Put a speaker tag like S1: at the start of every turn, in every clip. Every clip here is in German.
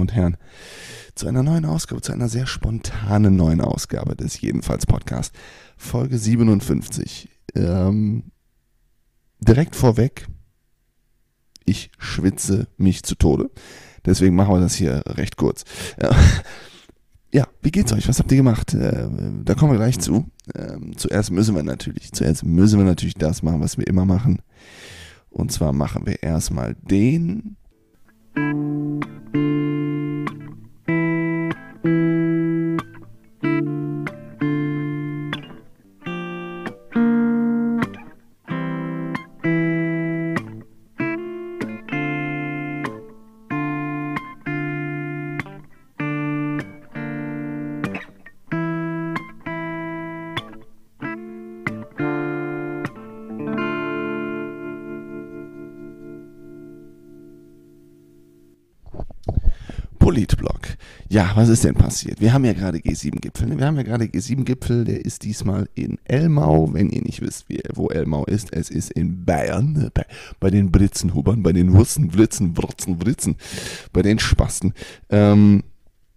S1: Damen und Herren, zu einer neuen Ausgabe, zu einer sehr spontanen neuen Ausgabe des Jedenfalls Podcast, Folge 57. Ähm, direkt vorweg, ich schwitze mich zu Tode, deswegen machen wir das hier recht kurz. Ja, wie geht's euch? Was habt ihr gemacht? Äh, da kommen wir gleich zu. Ähm, zuerst müssen wir natürlich, zuerst müssen wir natürlich das machen, was wir immer machen. Und zwar machen wir erstmal den. Politblog. Ja, was ist denn passiert? Wir haben ja gerade G7-Gipfel. Ne? Wir haben ja gerade G7-Gipfel, der ist diesmal in Elmau. Wenn ihr nicht wisst, wo Elmau ist, es ist in Bayern, ne? bei, bei den Britzenhubern, bei den Wursten, Blitzen, Wurzen, Britzen, bei den Spasten. Ähm,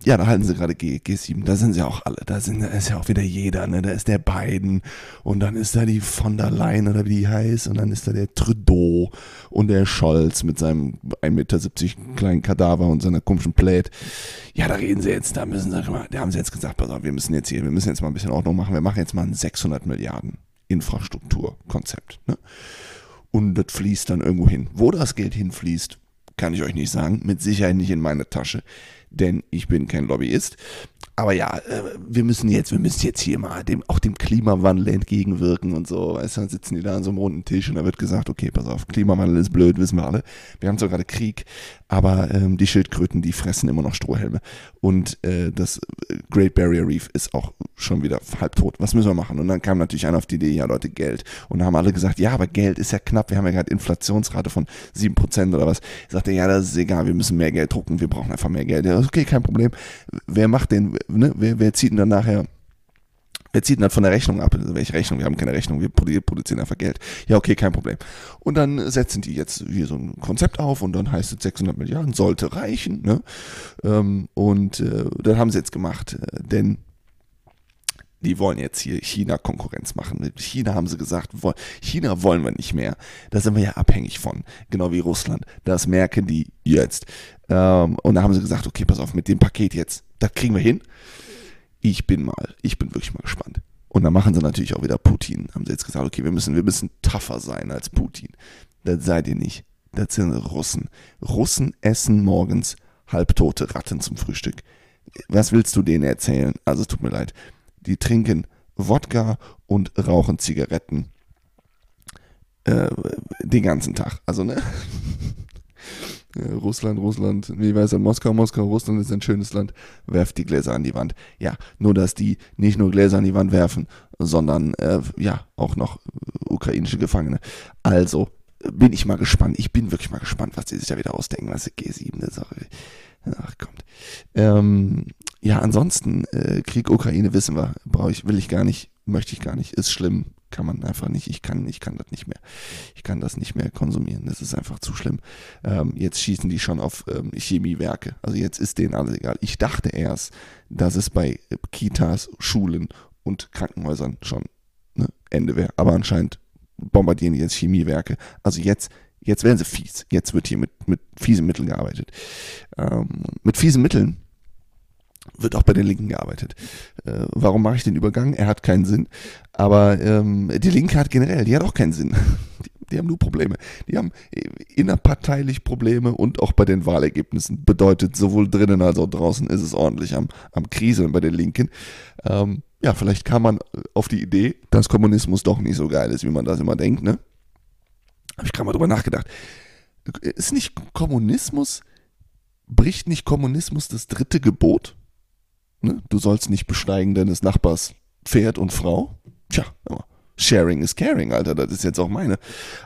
S1: ja, da halten sie gerade G, G7, da sind sie auch alle, da, sind, da ist ja auch wieder jeder, ne? da ist der Biden und dann ist da die von der Leyen oder wie die heißt und dann ist da der Trudeau und der Scholz mit seinem 1,70 Meter kleinen Kadaver und seiner komischen Plate. Ja, da reden sie jetzt, da müssen sie, da haben sie jetzt gesagt, pass auf, wir müssen jetzt hier, wir müssen jetzt mal ein bisschen Ordnung machen, wir machen jetzt mal ein 600 Milliarden Infrastrukturkonzept. Ne? Und das fließt dann irgendwo hin. Wo das Geld hinfließt, kann ich euch nicht sagen, mit Sicherheit nicht in meine Tasche denn ich bin kein Lobbyist. Aber ja, äh, wir müssen jetzt, wir müssen jetzt hier mal dem, auch dem Klimawandel entgegenwirken und so. Weißt du, dann sitzen die da an so einem runden Tisch und da wird gesagt, okay, pass auf, Klimawandel ist blöd, wissen wir alle. Wir haben zwar gerade Krieg, aber ähm, die Schildkröten, die fressen immer noch Strohhelme. Und äh, das Great Barrier Reef ist auch schon wieder halbtot. Was müssen wir machen? Und dann kam natürlich einer auf die Idee, ja Leute, Geld. Und dann haben alle gesagt, ja, aber Geld ist ja knapp. Wir haben ja gerade Inflationsrate von 7% oder was. Ich sagte, ja, das ist egal, wir müssen mehr Geld drucken, wir brauchen einfach mehr Geld. Ja, okay, kein Problem. Wer macht den, ne? wer, wer zieht denn dann nachher Wer zieht denn das von der Rechnung ab? Also welche Rechnung? Wir haben keine Rechnung, wir produzieren einfach Geld. Ja, okay, kein Problem. Und dann setzen die jetzt hier so ein Konzept auf und dann heißt es 600 Milliarden, sollte reichen. Ne? Ähm, und äh, das haben sie jetzt gemacht, äh, denn die wollen jetzt hier China Konkurrenz machen. Mit China haben sie gesagt, China wollen wir nicht mehr. Da sind wir ja abhängig von, genau wie Russland. Das merken die jetzt. Ähm, und da haben sie gesagt, okay, pass auf, mit dem Paket jetzt, das kriegen wir hin. Ich bin mal, ich bin wirklich mal gespannt. Und dann machen sie natürlich auch wieder Putin. Haben sie jetzt gesagt, okay, wir müssen, wir müssen tougher sein als Putin. Das seid ihr nicht. Das sind Russen. Russen essen morgens halbtote Ratten zum Frühstück. Was willst du denen erzählen? Also tut mir leid die trinken Wodka und rauchen Zigaretten äh, den ganzen Tag. Also, ne? Russland, Russland, wie weiß er, Moskau, Moskau, Russland ist ein schönes Land, werft die Gläser an die Wand. Ja, nur dass die nicht nur Gläser an die Wand werfen, sondern äh, ja, auch noch ukrainische Gefangene. Also bin ich mal gespannt. Ich bin wirklich mal gespannt, was die sich da wieder ausdenken, was die G7 der Sache. Ach, kommt. Ähm, ja, ansonsten, äh, Krieg Ukraine wissen wir, brauche ich, will ich gar nicht, möchte ich gar nicht, ist schlimm, kann man einfach nicht, ich kann, ich kann das nicht mehr, ich kann das nicht mehr konsumieren, das ist einfach zu schlimm. Ähm, jetzt schießen die schon auf ähm, Chemiewerke, also jetzt ist denen alles egal. Ich dachte erst, dass es bei Kitas, Schulen und Krankenhäusern schon ne, Ende wäre, aber anscheinend bombardieren die jetzt Chemiewerke. Also jetzt jetzt werden sie fies. Jetzt wird hier mit, mit fiesen Mitteln gearbeitet. Ähm, mit fiesen Mitteln wird auch bei den Linken gearbeitet. Äh, warum mache ich den Übergang? Er hat keinen Sinn. Aber ähm, die Linke hat generell, die hat auch keinen Sinn. Die, die haben nur Probleme. Die haben innerparteilich Probleme und auch bei den Wahlergebnissen. Bedeutet, sowohl drinnen als auch draußen ist es ordentlich am, am Kriseln bei den Linken. Ähm, ja, vielleicht kam man auf die Idee, dass Kommunismus doch nicht so geil ist, wie man das immer denkt, ne? Habe ich gerade mal drüber nachgedacht. Ist nicht Kommunismus, bricht nicht Kommunismus das dritte Gebot? Ne? Du sollst nicht besteigen deines Nachbars Pferd und Frau. Tja, Sharing is caring, Alter. Das ist jetzt auch meine.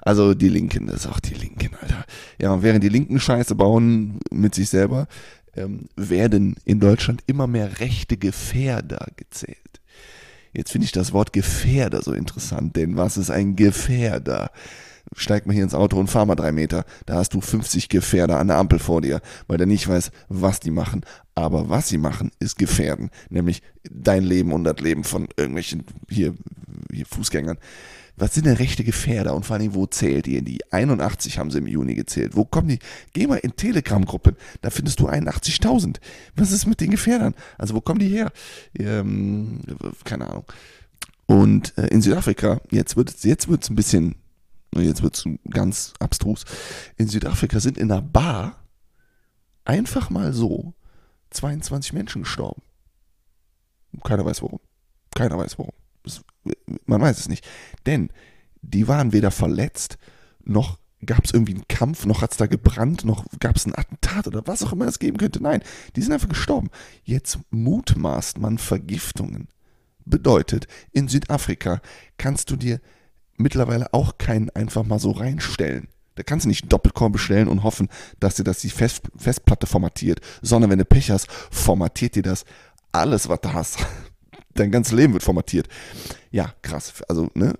S1: Also die Linken, das ist auch die Linken, Alter. Ja, und während die Linken Scheiße bauen mit sich selber, ähm, werden in Deutschland immer mehr rechte Gefährder gezählt. Jetzt finde ich das Wort Gefährder so interessant, denn was ist ein Gefährder? Steig mal hier ins Auto und fahr mal drei Meter. Da hast du 50 Gefährder an der Ampel vor dir, weil der nicht weiß, was die machen. Aber was sie machen, ist gefährden. Nämlich dein Leben und das Leben von irgendwelchen hier, hier Fußgängern. Was sind denn rechte Gefährder und vor allem, wo zählt ihr die? 81 haben sie im Juni gezählt. Wo kommen die? Geh mal in Telegram-Gruppen, da findest du 81.000. Was ist mit den Gefährdern? Also wo kommen die her? Ähm, keine Ahnung. Und äh, in Südafrika, jetzt wird es jetzt ein bisschen, jetzt wird es ganz abstrus. In Südafrika sind in einer Bar einfach mal so 22 Menschen gestorben. Keiner weiß warum. Keiner weiß warum. Das, man weiß es nicht. Denn die waren weder verletzt, noch gab es irgendwie einen Kampf, noch hat es da gebrannt, noch gab es ein Attentat oder was auch immer es geben könnte. Nein, die sind einfach gestorben. Jetzt mutmaßt man Vergiftungen. Bedeutet, in Südafrika kannst du dir mittlerweile auch keinen einfach mal so reinstellen. Da kannst du nicht Doppelkorn bestellen und hoffen, dass dir das die Fest, Festplatte formatiert, sondern wenn du Pech hast, formatiert dir das alles, was du hast. Dein ganzes Leben wird formatiert. Ja, krass. Also, ne?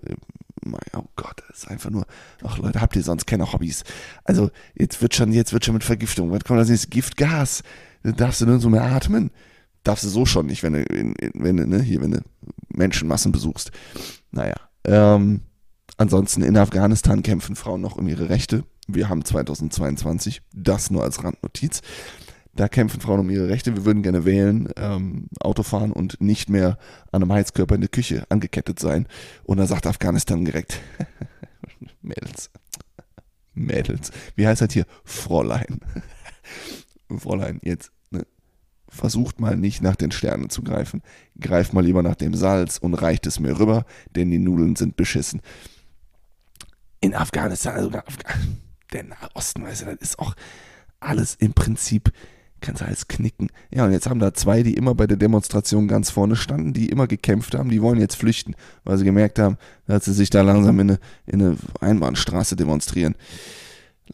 S1: Oh Gott, das ist einfach nur. Ach Leute, habt ihr sonst keine Hobbys? Also, jetzt wird schon, jetzt wird schon mit Vergiftung. Was kommt das nächste? Giftgas. Da darfst du so mehr atmen. Darfst du so schon nicht, wenn du, wenn du, ne, hier, wenn du Menschenmassen besuchst. Naja. Ähm, ansonsten in Afghanistan kämpfen Frauen noch um ihre Rechte. Wir haben 2022, das nur als Randnotiz. Da kämpfen Frauen um ihre Rechte. Wir würden gerne wählen, ähm, Auto fahren und nicht mehr an einem Heizkörper in der Küche angekettet sein. Und da sagt Afghanistan direkt, Mädels, Mädels, wie heißt das hier? Fräulein. Fräulein, jetzt ne? versucht mal nicht nach den Sternen zu greifen. Greift mal lieber nach dem Salz und reicht es mir rüber, denn die Nudeln sind beschissen. In Afghanistan, also Afghanistan, der Nahosten, weißt du, das ist auch alles im Prinzip kannst du alles knicken. Ja, und jetzt haben da zwei, die immer bei der Demonstration ganz vorne standen, die immer gekämpft haben, die wollen jetzt flüchten, weil sie gemerkt haben, dass sie sich da langsam in eine, in eine Einbahnstraße demonstrieren.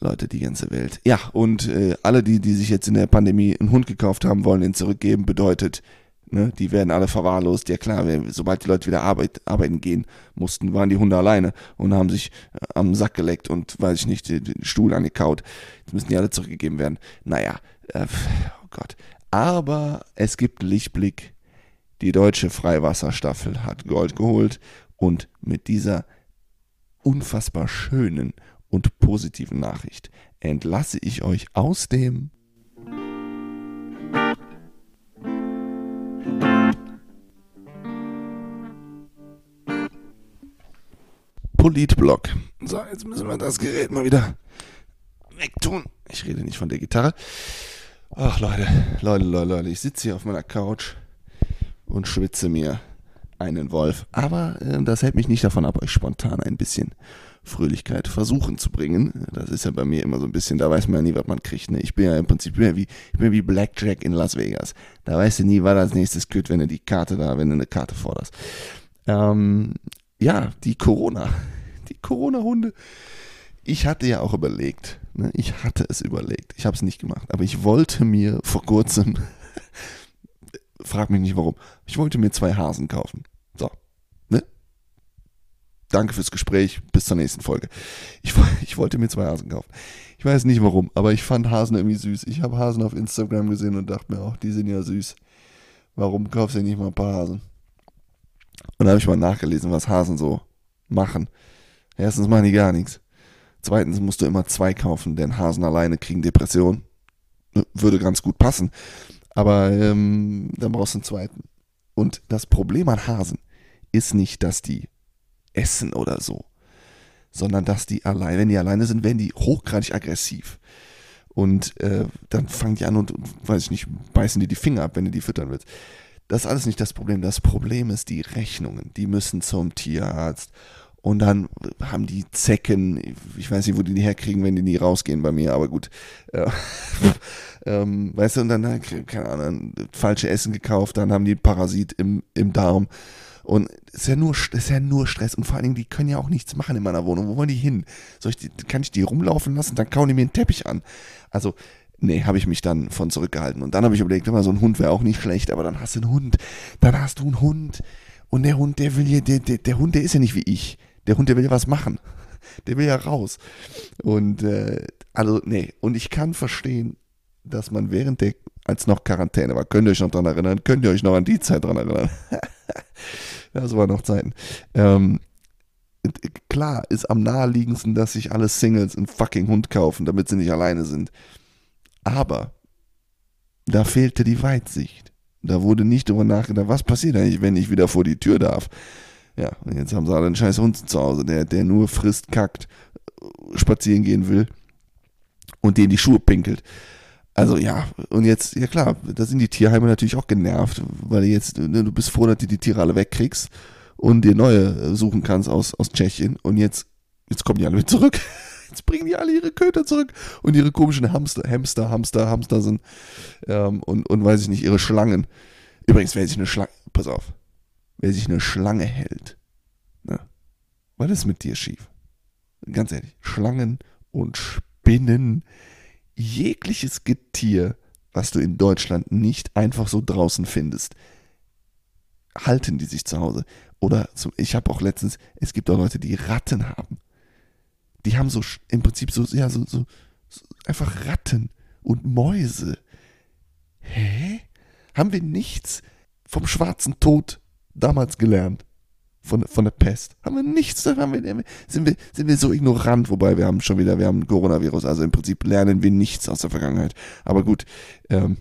S1: Leute, die ganze Welt. Ja, und äh, alle, die, die sich jetzt in der Pandemie einen Hund gekauft haben, wollen ihn zurückgeben, bedeutet, ne, die werden alle verwahrlost. Ja klar, sobald die Leute wieder Arbeit, arbeiten gehen mussten, waren die Hunde alleine und haben sich äh, am Sack geleckt und, weiß ich nicht, den, Stuhl angekaut. Jetzt müssen die alle zurückgegeben werden. Naja, äh, oh Gott. Aber es gibt Lichtblick. Die deutsche Freiwasserstaffel hat Gold geholt und mit dieser unfassbar schönen und positiven Nachricht entlasse ich euch aus dem Politblock. So, jetzt müssen wir das Gerät mal wieder wegtun. Ich rede nicht von der Gitarre. Ach Leute, Leute, Leute, Leute, ich sitze hier auf meiner Couch und schwitze mir einen Wolf. Aber äh, das hält mich nicht davon ab, euch spontan ein bisschen Fröhlichkeit versuchen zu bringen. Das ist ja bei mir immer so ein bisschen, da weiß man ja nie, was man kriegt. Ne? Ich bin ja im Prinzip ja wie, ich bin wie Blackjack in Las Vegas. Da weißt du nie, was als nächstes kürt, wenn du die Karte da, wenn du eine Karte forderst. Ähm, ja, die Corona, die Corona-Hunde ich hatte ja auch überlegt, ne? ich hatte es überlegt, ich habe es nicht gemacht, aber ich wollte mir vor kurzem, frag mich nicht warum, ich wollte mir zwei Hasen kaufen. So, ne? Danke fürs Gespräch, bis zur nächsten Folge. Ich, ich wollte mir zwei Hasen kaufen. Ich weiß nicht warum, aber ich fand Hasen irgendwie süß. Ich habe Hasen auf Instagram gesehen und dachte mir auch, die sind ja süß. Warum kaufst du nicht mal ein paar Hasen? Und da habe ich mal nachgelesen, was Hasen so machen. Erstens machen die gar nichts. Zweitens musst du immer zwei kaufen, denn Hasen alleine kriegen Depressionen. Würde ganz gut passen. Aber ähm, dann brauchst du einen zweiten. Und das Problem an Hasen ist nicht, dass die essen oder so, sondern dass die alleine, wenn die alleine sind, werden die hochgradig aggressiv. Und äh, dann fangen die an und, weiß ich nicht, beißen die die Finger ab, wenn du die füttern willst. Das ist alles nicht das Problem. Das Problem ist die Rechnungen. Die müssen zum Tierarzt und dann haben die Zecken, ich weiß nicht, wo die die herkriegen, wenn die nie rausgehen bei mir, aber gut. Äh, ähm, weißt du, und dann, keine Ahnung, falsche Essen gekauft, dann haben die Parasit im, im Darm. Und es ist ja nur, ist ja nur Stress. Und vor allen Dingen, die können ja auch nichts machen in meiner Wohnung. Wo wollen die hin? Soll ich die, kann ich die rumlaufen lassen? Dann kauen die mir einen Teppich an. Also, nee, habe ich mich dann von zurückgehalten. Und dann habe ich überlegt, immer so ein Hund wäre auch nicht schlecht, aber dann hast du einen Hund. Dann hast du einen Hund. Und der Hund, der will hier, der, der, der Hund, der ist ja nicht wie ich der Hund, der will ja was machen. der will ja raus. Und äh, also, nee, und ich kann verstehen, dass man während der, als noch Quarantäne war, könnt ihr euch noch dran erinnern, könnt ihr euch noch an die Zeit dran erinnern. das waren noch Zeiten. Ähm, klar ist am naheliegendsten, dass sich alle Singles einen fucking Hund kaufen, damit sie nicht alleine sind. Aber da fehlte die Weitsicht. Da wurde nicht darüber nachgedacht, was passiert eigentlich, wenn ich wieder vor die Tür darf. Ja, und jetzt haben sie alle einen scheiß Hund zu Hause, der, der nur frisst, kackt, spazieren gehen will und den die Schuhe pinkelt. Also ja, und jetzt, ja klar, da sind die Tierheime natürlich auch genervt, weil jetzt, ne, du bist froh, dass du die Tiere alle wegkriegst und dir neue suchen kannst aus, aus Tschechien. Und jetzt, jetzt kommen die alle wieder zurück. Jetzt bringen die alle ihre Köter zurück und ihre komischen Hamster, Hamster, Hamster, Hamster sind ähm, und, und weiß ich nicht, ihre Schlangen. Übrigens, wer sich eine Schlange, pass auf, wer sich eine Schlange hält, ne, was ist mit dir schief? Ganz ehrlich, Schlangen und Spinnen, jegliches Getier, was du in Deutschland nicht einfach so draußen findest, halten die sich zu Hause. Oder zum, ich habe auch letztens, es gibt auch Leute, die Ratten haben. Die haben so im Prinzip so, ja, so, so, so einfach Ratten und Mäuse. Hä? Haben wir nichts vom schwarzen Tod damals gelernt? Von, von der Pest. Haben wir nichts, wir, sind, wir, sind wir so ignorant, wobei wir haben schon wieder, wir haben Coronavirus, also im Prinzip lernen wir nichts aus der Vergangenheit. Aber gut, ähm,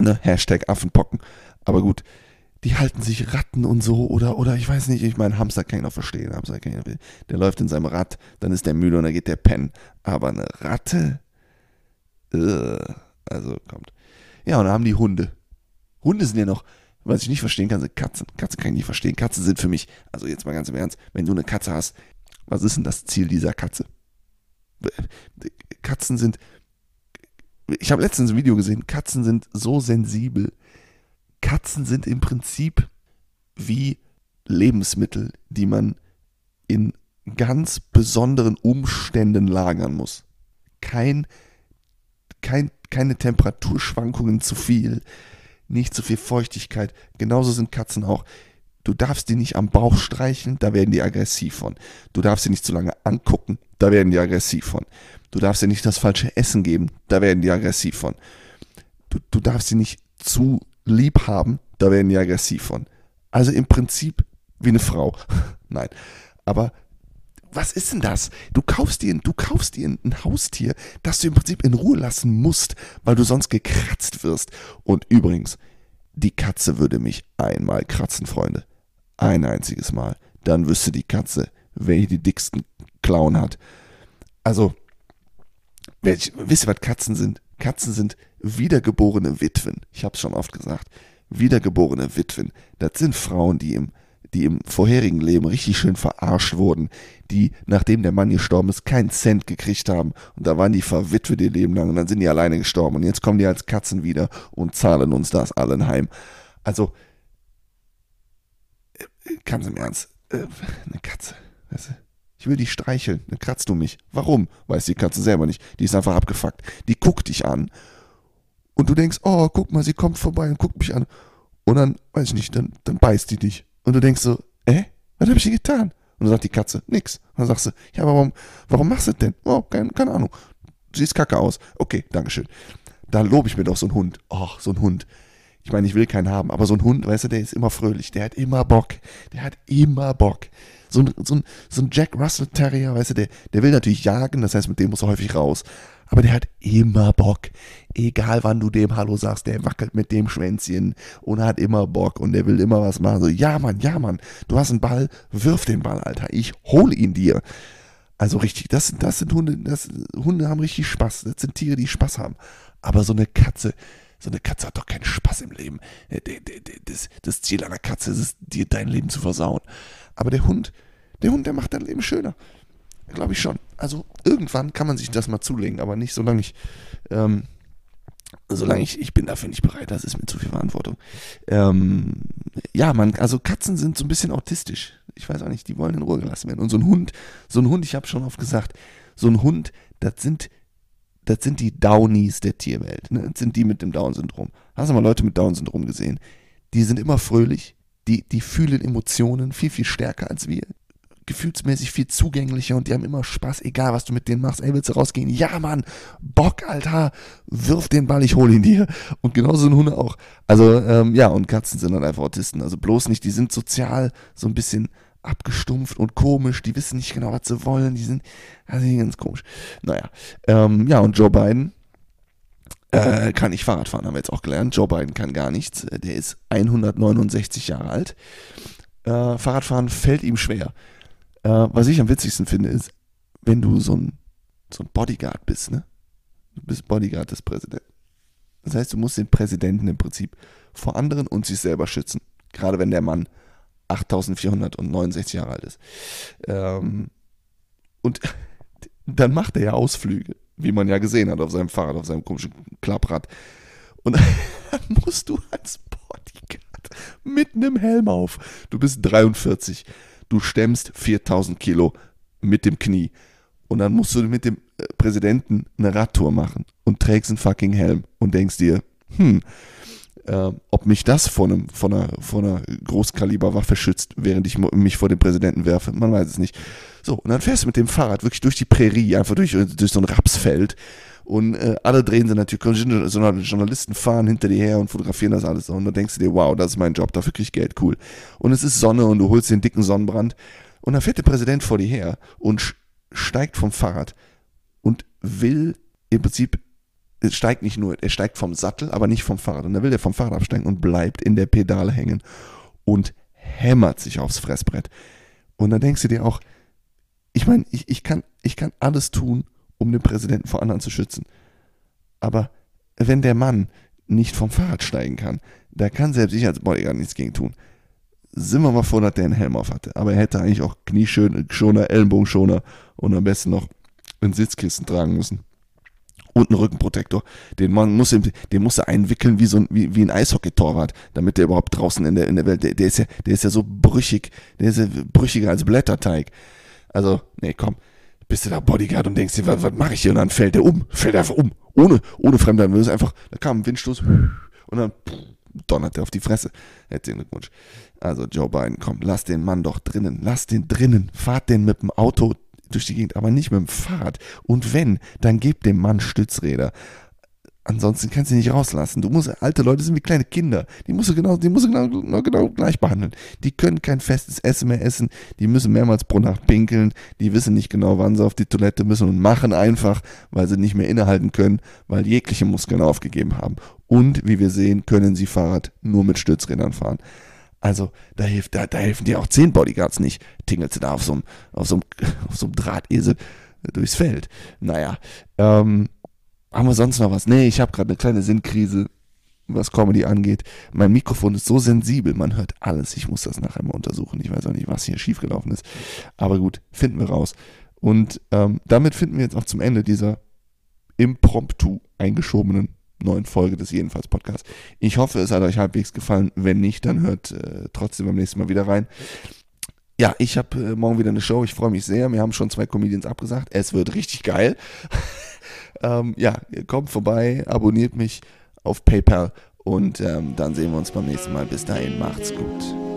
S1: ne, Hashtag Affenpocken. Aber gut, die halten sich Ratten und so oder, oder ich weiß nicht, ich meine, Hamster kann ich noch verstehen. Hamster kann ich, der läuft in seinem Rad, dann ist der müde und dann geht der pennen. Aber eine Ratte? Ugh. Also kommt. Ja, und dann haben die Hunde. Hunde sind ja noch, was ich nicht verstehen kann, sind Katzen. Katzen kann ich nicht verstehen. Katzen sind für mich, also jetzt mal ganz im Ernst, wenn du eine Katze hast, was ist denn das Ziel dieser Katze? Katzen sind, ich habe letztens ein Video gesehen, Katzen sind so sensibel Katzen sind im Prinzip wie Lebensmittel, die man in ganz besonderen Umständen lagern muss. Kein, kein, keine Temperaturschwankungen zu viel, nicht zu viel Feuchtigkeit. Genauso sind Katzen auch. Du darfst die nicht am Bauch streicheln, da werden die aggressiv von. Du darfst sie nicht zu lange angucken, da werden die aggressiv von. Du darfst sie nicht das falsche Essen geben, da werden die aggressiv von. Du, du darfst sie nicht zu lieb haben, da werden die aggressiv von. Also im Prinzip wie eine Frau. Nein. Aber was ist denn das? Du kaufst dir, du kaufst dir ein Haustier, das du im Prinzip in Ruhe lassen musst, weil du sonst gekratzt wirst. Und übrigens, die Katze würde mich einmal kratzen, Freunde. Ein einziges Mal. Dann wüsste die Katze, wer die dicksten Klauen hat. Also, wisst ihr, was Katzen sind? Katzen sind wiedergeborene Witwen. Ich habe es schon oft gesagt. Wiedergeborene Witwen. Das sind Frauen, die im, die im vorherigen Leben richtig schön verarscht wurden, die, nachdem der Mann gestorben ist, keinen Cent gekriegt haben. Und da waren die verwitwet ihr Leben lang und dann sind die alleine gestorben. Und jetzt kommen die als Katzen wieder und zahlen uns das allen heim. Also, äh, ganz im Ernst, äh, eine Katze, weißt du? Ich will dich streicheln, dann kratzt du mich. Warum? Weiß die Katze selber nicht. Die ist einfach abgefuckt. Die guckt dich an und du denkst, oh, guck mal, sie kommt vorbei und guckt mich an. Und dann, weiß ich nicht, dann, dann beißt die dich. Und du denkst so, äh, was habe ich dir getan? Und dann sagt die Katze, nix. Und dann sagst du, ja, warum, warum machst du das denn? Oh, keine, keine Ahnung. Siehst kacke aus. Okay, Dankeschön. Da lobe ich mir doch so einen Hund. Oh, so ein Hund. Ich meine, ich will keinen haben, aber so ein Hund, weißt du, der ist immer fröhlich. Der hat immer Bock. Der hat immer Bock. So ein, so ein, so ein Jack Russell Terrier, weißt du, der, der will natürlich jagen, das heißt, mit dem muss er häufig raus aber der hat immer Bock. Egal wann du dem Hallo sagst, der wackelt mit dem Schwänzchen und hat immer Bock und der will immer was machen. So, ja Mann, ja Mann, du hast einen Ball, wirf den Ball, Alter, ich hole ihn dir. Also richtig, das, das sind Hunde, das, Hunde haben richtig Spaß. Das sind Tiere, die Spaß haben. Aber so eine Katze, so eine Katze hat doch keinen Spaß im Leben. Äh, das, Ziel einer Katze ist es, dir dein Leben zu versauen. Aber der Hund, der Hund, der macht dein Leben schöner. Glaube ich schon. Also irgendwann kann man sich das mal zulegen, aber nicht solange ich, ähm, solange ich, ich bin dafür nicht bereit, das ist mir zu viel Verantwortung. Ähm, ja, man, also Katzen sind so ein bisschen autistisch. Ich weiß auch nicht, die wollen in Ruhe gelassen werden. Und so ein Hund, so ein Hund, ich habe schon oft gesagt, so ein Hund, das sind, das sind die Downies der Tierwelt. Ne? Das sind die mit dem Down-Syndrom. Hast du mal Leute mit Down-Syndrom gesehen? Die sind immer fröhlich, die, die fühlen Emotionen viel, viel stärker als wir gefühlsmäßig viel zugänglicher und die haben immer Spaß, egal was du mit denen machst. Ey, willst du rausgehen? Ja, Mann, Bock, Alter, wirf den Ball, ich hol ihn dir. Und genauso sind Hunde auch. Also, ähm, ja, und Katzen sind dann einfach Autisten. Also bloß nicht, die sind sozial so ein bisschen abgestumpft und komisch, die wissen nicht genau, was sie wollen, die sind also ganz komisch. Naja, ähm, ja, und Joe Biden äh, kann nicht Fahrrad fahren, haben wir jetzt auch gelernt. Joe Biden kann gar nichts, der ist 169 Jahre alt. Äh, Fahrradfahren fällt ihm schwer. Äh, was ich am witzigsten finde, ist, wenn du so ein, so ein Bodyguard bist, ne? Du bist Bodyguard des Präsidenten. Das heißt, du musst den Präsidenten im Prinzip vor anderen und sich selber schützen. Gerade wenn der Mann 8469 Jahre alt ist. Ähm, und dann macht er ja Ausflüge, wie man ja gesehen hat auf seinem Fahrrad, auf seinem komischen Klapprad. Und dann musst du als Bodyguard mit einem Helm auf. Du bist 43, du stemmst 4000 Kilo mit dem Knie. Und dann musst du mit dem äh, Präsidenten eine Radtour machen und trägst einen fucking Helm und denkst dir, hm, äh, ob mich das von, einem, von, einer, von einer Großkaliberwaffe schützt, während ich mich vor den Präsidenten werfe. Man weiß es nicht. So, und dann fährst du mit dem Fahrrad wirklich durch die Prärie, einfach durch, durch so ein Rapsfeld. Und äh, alle drehen sie natürlich, so Journalisten fahren hinter dir her und fotografieren das alles. Und dann denkst du dir, wow, das ist mein Job, dafür krieg ich Geld, cool. Und es ist Sonne und du holst den dicken Sonnenbrand. Und dann fährt der Präsident vor dir her und steigt vom Fahrrad und will im Prinzip steigt nicht nur, er steigt vom Sattel, aber nicht vom Fahrrad. Und dann will er vom Fahrrad absteigen und bleibt in der Pedale hängen und hämmert sich aufs Fressbrett. Und dann denkst du dir auch, ich meine, ich, ich, kann, ich kann alles tun, um den Präsidenten vor anderen zu schützen. Aber wenn der Mann nicht vom Fahrrad steigen kann, da kann selbst ich als Bodyguard nichts gegen tun. Sind wir mal froh, dass der einen Helm auf hatte. Aber er hätte eigentlich auch Knieschoner, Ellenbogenschoner und am besten noch ein Sitzkissen tragen müssen und einen Rückenprotektor. Den man muss, den muss er einwickeln wie so ein, wie, wie ein Eishockey-Torwart, damit der überhaupt draußen in der, in der Welt, der, der ist ja, der ist ja so brüchig, der ist ja brüchiger als Blätterteig. Also, nee, komm, bist du da Bodyguard und denkst dir, was, was mache ich hier? Und dann fällt der um, fällt einfach um, ohne, ohne Fremder. ist einfach, da kam ein Windstoß und dann donnert er auf die Fresse. Herzlichen Glückwunsch. Also Joe Biden, komm, lass den Mann doch drinnen, lass den drinnen, fahrt den mit dem Auto durch die Gegend, aber nicht mit dem Fahrrad. Und wenn, dann gebt dem Mann Stützräder. Ansonsten kannst du ihn nicht rauslassen. Du musst, alte Leute sind wie kleine Kinder. Die musst du genau, die musst du genau, genau gleich behandeln. Die können kein festes Essen mehr essen. Die müssen mehrmals pro Nacht pinkeln. Die wissen nicht genau, wann sie auf die Toilette müssen und machen einfach, weil sie nicht mehr innehalten können, weil jegliche Muskeln aufgegeben haben. Und wie wir sehen, können sie Fahrrad nur mit Stützrädern fahren. Also da, hilft, da, da helfen dir auch zehn Bodyguards nicht. Tingelst du da auf so einem, auf auf Drahtesel durchs Feld. Naja, ähm, haben wir sonst noch was? Nee, ich habe gerade eine kleine Sinnkrise, was Comedy angeht. Mein Mikrofon ist so sensibel, man hört alles. Ich muss das nachher mal untersuchen. Ich weiß auch nicht, was hier schiefgelaufen ist. Aber gut, finden wir raus. Und ähm, damit finden wir jetzt auch zum Ende dieser impromptu eingeschobenen neuen Folge des Jedenfalls Podcasts. Ich hoffe, es hat euch halbwegs gefallen. Wenn nicht, dann hört äh, trotzdem beim nächsten Mal wieder rein. Ja, ich habe äh, morgen wieder eine Show. Ich freue mich sehr. Wir haben schon zwei Comedians abgesagt. Es wird richtig geil. ähm, ja, kommt vorbei, abonniert mich auf PayPal und ähm, dann sehen wir uns beim nächsten Mal. Bis dahin, macht's gut.